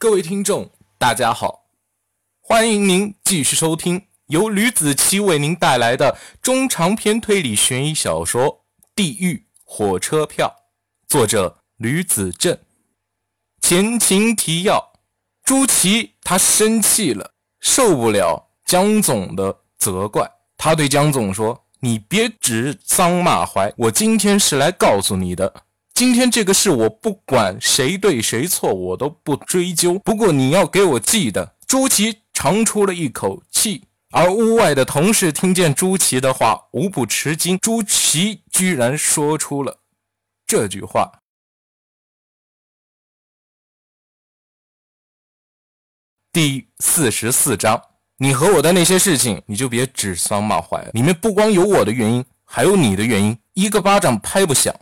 各位听众，大家好，欢迎您继续收听由吕子奇为您带来的中长篇推理悬疑小说《地狱火车票》，作者吕子正。前情提要：朱祁他生气了，受不了江总的责怪，他对江总说：“你别指桑骂槐，我今天是来告诉你的。”今天这个事，我不管谁对谁错，我都不追究。不过你要给我记得。朱祁长出了一口气，而屋外的同事听见朱祁的话，无不吃惊。朱祁居然说出了这句话。第四十四章，你和我的那些事情，你就别指桑骂槐了。里面不光有我的原因，还有你的原因。一个巴掌拍不响。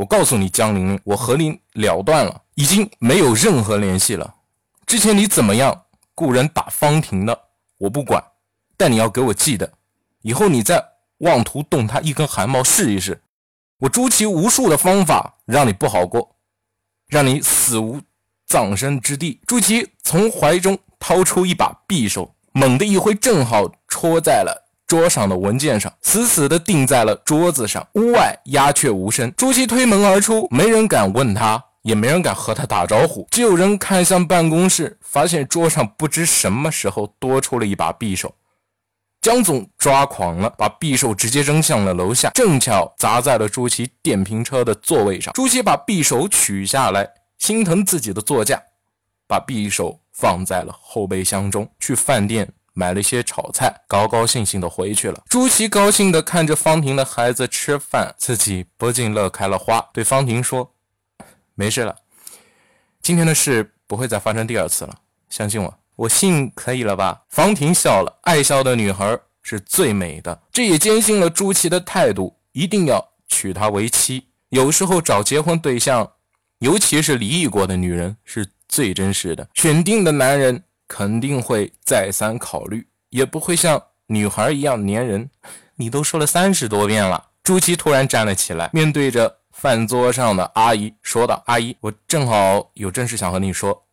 我告诉你，江玲玲，我和你了断了，已经没有任何联系了。之前你怎么样雇人打方婷的，我不管，但你要给我记得，以后你再妄图动他一根汗毛试一试，我朱祁无数的方法让你不好过，让你死无葬身之地。朱祁从怀中掏出一把匕首，猛地一挥，正好戳在了。桌上的文件上死死地钉在了桌子上。屋外鸦雀无声。朱祁推门而出，没人敢问他，也没人敢和他打招呼。只有人看向办公室，发现桌上不知什么时候多出了一把匕首。江总抓狂了，把匕首直接扔向了楼下，正巧砸在了朱祁电瓶车的座位上。朱祁把匕首取下来，心疼自己的座驾，把匕首放在了后备箱中，去饭店。买了一些炒菜，高高兴兴的回去了。朱琪高兴的看着方婷的孩子吃饭，自己不禁乐开了花，对方婷说：“没事了，今天的事不会再发生第二次了，相信我，我信可以了吧？”方婷笑了，爱笑的女孩是最美的，这也坚信了朱琪的态度，一定要娶她为妻。有时候找结婚对象，尤其是离异过的女人，是最真实的。选定的男人。肯定会再三考虑，也不会像女孩一样粘人。你都说了三十多遍了。朱琪突然站了起来，面对着饭桌上的阿姨说道：“阿姨，我正好有正事想和你说。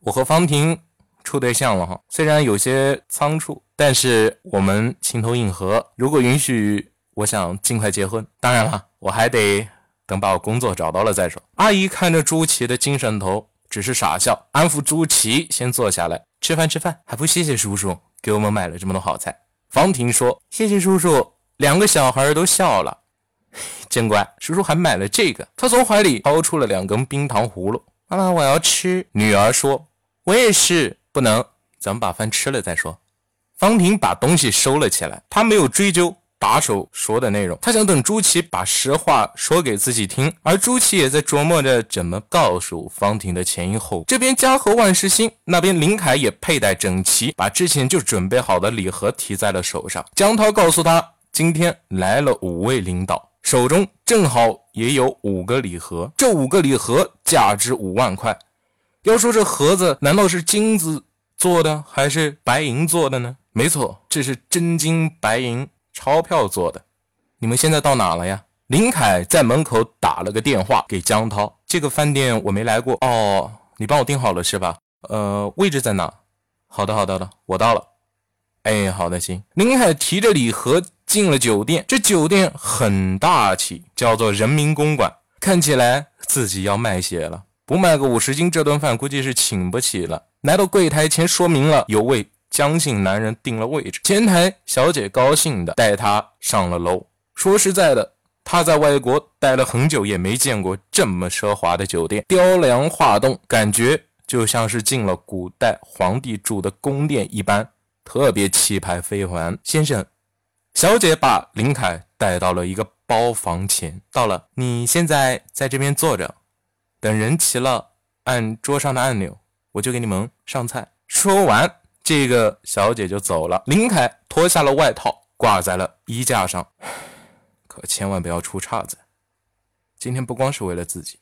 我和方婷处对象了哈，虽然有些仓促，但是我们情投意合。如果允许，我想尽快结婚。当然了，我还得等把我工作找到了再说。”阿姨看着朱琪的精神头。只是傻笑，安抚朱祁先坐下来吃饭。吃饭还不谢谢叔叔给我们买了这么多好菜。方婷说：“谢谢叔叔。”两个小孩都笑了，真乖。叔叔还买了这个。他从怀里掏出了两根冰糖葫芦。妈妈，我要吃。女儿说：“我也是。”不能，咱们把饭吃了再说。方婷把东西收了起来，她没有追究。打手说的内容，他想等朱祁把实话说给自己听，而朱祁也在琢磨着怎么告诉方婷的前因后果。这边家和万事兴，那边林凯也佩戴整齐，把之前就准备好的礼盒提在了手上。江涛告诉他，今天来了五位领导，手中正好也有五个礼盒，这五个礼盒价值五万块。要说这盒子难道是金子做的还是白银做的呢？没错，这是真金白银。钞票做的，你们现在到哪了呀？林凯在门口打了个电话给江涛，这个饭店我没来过哦，你帮我订好了是吧？呃，位置在哪？好的，好的的，我到了。哎，好的，行。林凯提着礼盒进了酒店，这酒店很大气，叫做人民公馆，看起来自己要卖血了，不卖个五十斤，这顿饭估计是请不起了。来到柜台前，说明了有位。相信男人定了位置，前台小姐高兴的带他上了楼。说实在的，他在外国待了很久，也没见过这么奢华的酒店，雕梁画栋，感觉就像是进了古代皇帝住的宫殿一般，特别气派非凡。先生，小姐把林凯带到了一个包房前，到了，你现在在这边坐着，等人齐了，按桌上的按钮，我就给你们上菜。说完。这个小姐就走了。林凯脱下了外套，挂在了衣架上。可千万不要出岔子。今天不光是为了自己，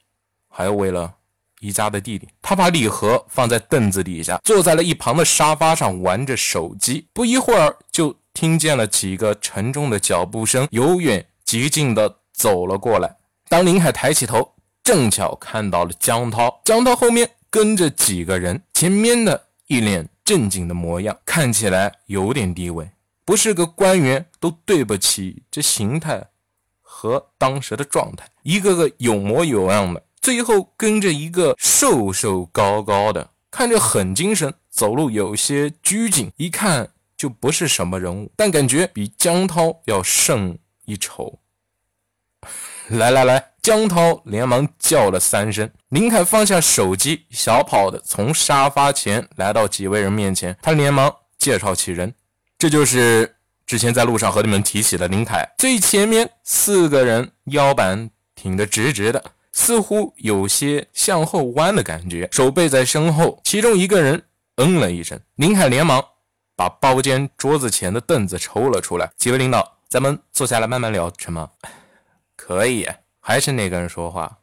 还要为了宜家的弟弟。他把礼盒放在凳子底下，坐在了一旁的沙发上玩着手机。不一会儿，就听见了几个沉重的脚步声，由远及近的走了过来。当林海抬起头，正巧看到了江涛。江涛后面跟着几个人。前面的一脸正经的模样，看起来有点地位，不是个官员都对不起这形态和当时的状态，一个个有模有样的，最后跟着一个瘦瘦高高的，看着很精神，走路有些拘谨，一看就不是什么人物，但感觉比江涛要胜一筹。来来来！江涛连忙叫了三声。林凯放下手机，小跑的从沙发前来到几位人面前。他连忙介绍起人，这就是之前在路上和你们提起的林凯。最前面四个人腰板挺得直直的，似乎有些向后弯的感觉，手背在身后。其中一个人嗯了一声，林凯连忙把包间桌子前的凳子抽了出来。几位领导，咱们坐下来慢慢聊，成吗？可以，还是那个人说话。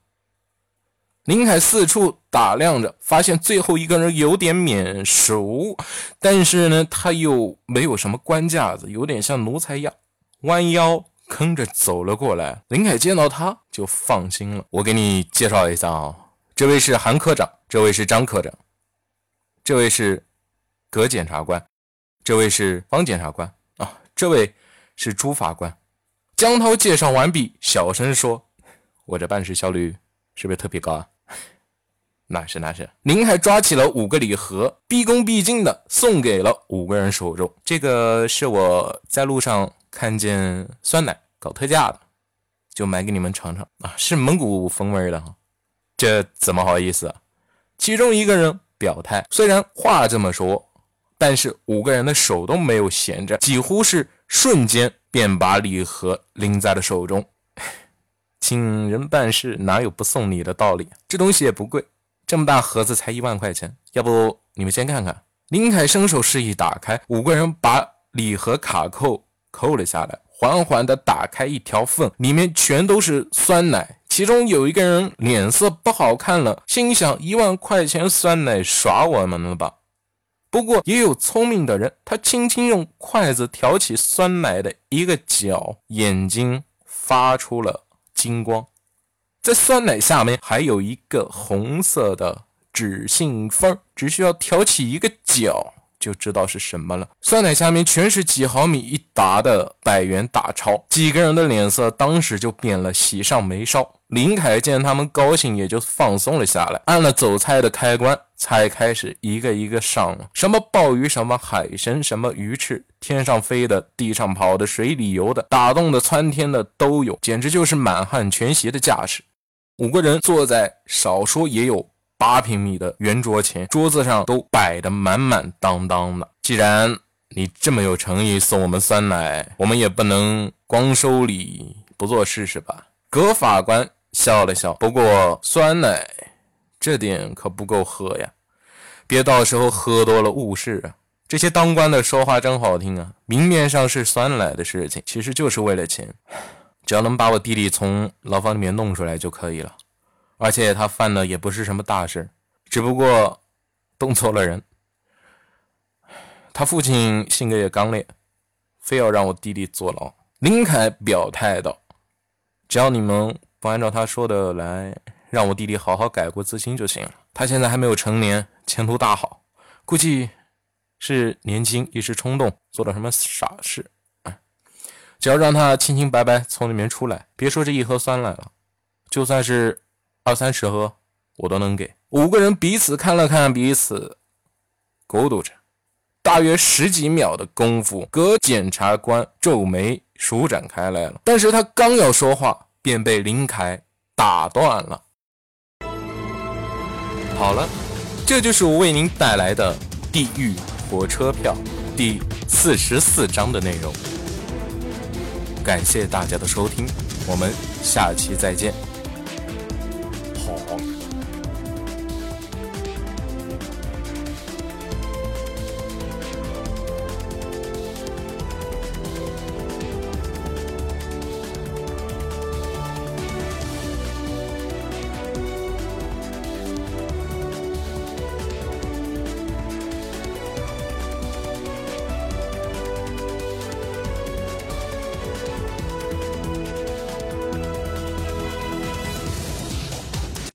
林凯四处打量着，发现最后一个人有点面熟，但是呢，他又没有什么官架子，有点像奴才一样，弯腰跟着走了过来。林凯见到他就放心了。我给你介绍一下啊，这位是韩科长，这位是张科长，这位是葛检察官，这位是方检察官啊，这位是朱法官。江涛介绍完毕，小声说：“我这办事效率是不是特别高啊？”“那 是那是。”您还抓起了五个礼盒，毕恭毕敬的送给了五个人手中。这个是我在路上看见酸奶搞特价的，就买给你们尝尝啊，是蒙古风味的哈。这怎么好意思啊？其中一个人表态，虽然话这么说，但是五个人的手都没有闲着，几乎是瞬间。便把礼盒拎在了手中，请人办事哪有不送礼的道理？这东西也不贵，这么大盒子才一万块钱，要不你们先看看。林凯伸手示意打开，五个人把礼盒卡扣扣了下来，缓缓地打开一条缝，里面全都是酸奶。其中有一个人脸色不好看了，心想：一万块钱酸奶耍我们了吧？不过也有聪明的人，他轻轻用筷子挑起酸奶的一个角，眼睛发出了金光，在酸奶下面还有一个红色的纸信封，只需要挑起一个角。就知道是什么了。酸奶下面全是几毫米一沓的百元大钞，几个人的脸色当时就变了，喜上眉梢。林凯见他们高兴，也就放松了下来，按了走菜的开关，才开始一个一个上了。什么鲍鱼，什么海参，什么鱼翅，天上飞的，地上跑的，水里游的，打洞的，窜天的都有，简直就是满汉全席的架势。五个人坐在少说也有。八平米的圆桌前，桌子上都摆得满满当当的。既然你这么有诚意送我们酸奶，我们也不能光收礼不做事，是吧？葛法官笑了笑，不过酸奶这点可不够喝呀，别到时候喝多了误事啊。这些当官的说话真好听啊，明面上是酸奶的事情，其实就是为了钱，只要能把我弟弟从牢房里面弄出来就可以了。而且他犯的也不是什么大事，只不过动错了人。他父亲性格也刚烈，非要让我弟弟坐牢。林凯表态道：“只要你们不按照他说的来，让我弟弟好好改过自新就行了。他现在还没有成年，前途大好，估计是年轻一时冲动做了什么傻事。只要让他清清白白从里面出来，别说这一盒酸奶了，就算是……”二三十盒，我都能给。五个人彼此看了看彼此，咕嘟着。大约十几秒的功夫，葛检察官皱眉舒展开来了。但是他刚要说话，便被林凯打断了。好了，这就是我为您带来的《地狱火车票》第四十四章的内容。感谢大家的收听，我们下期再见。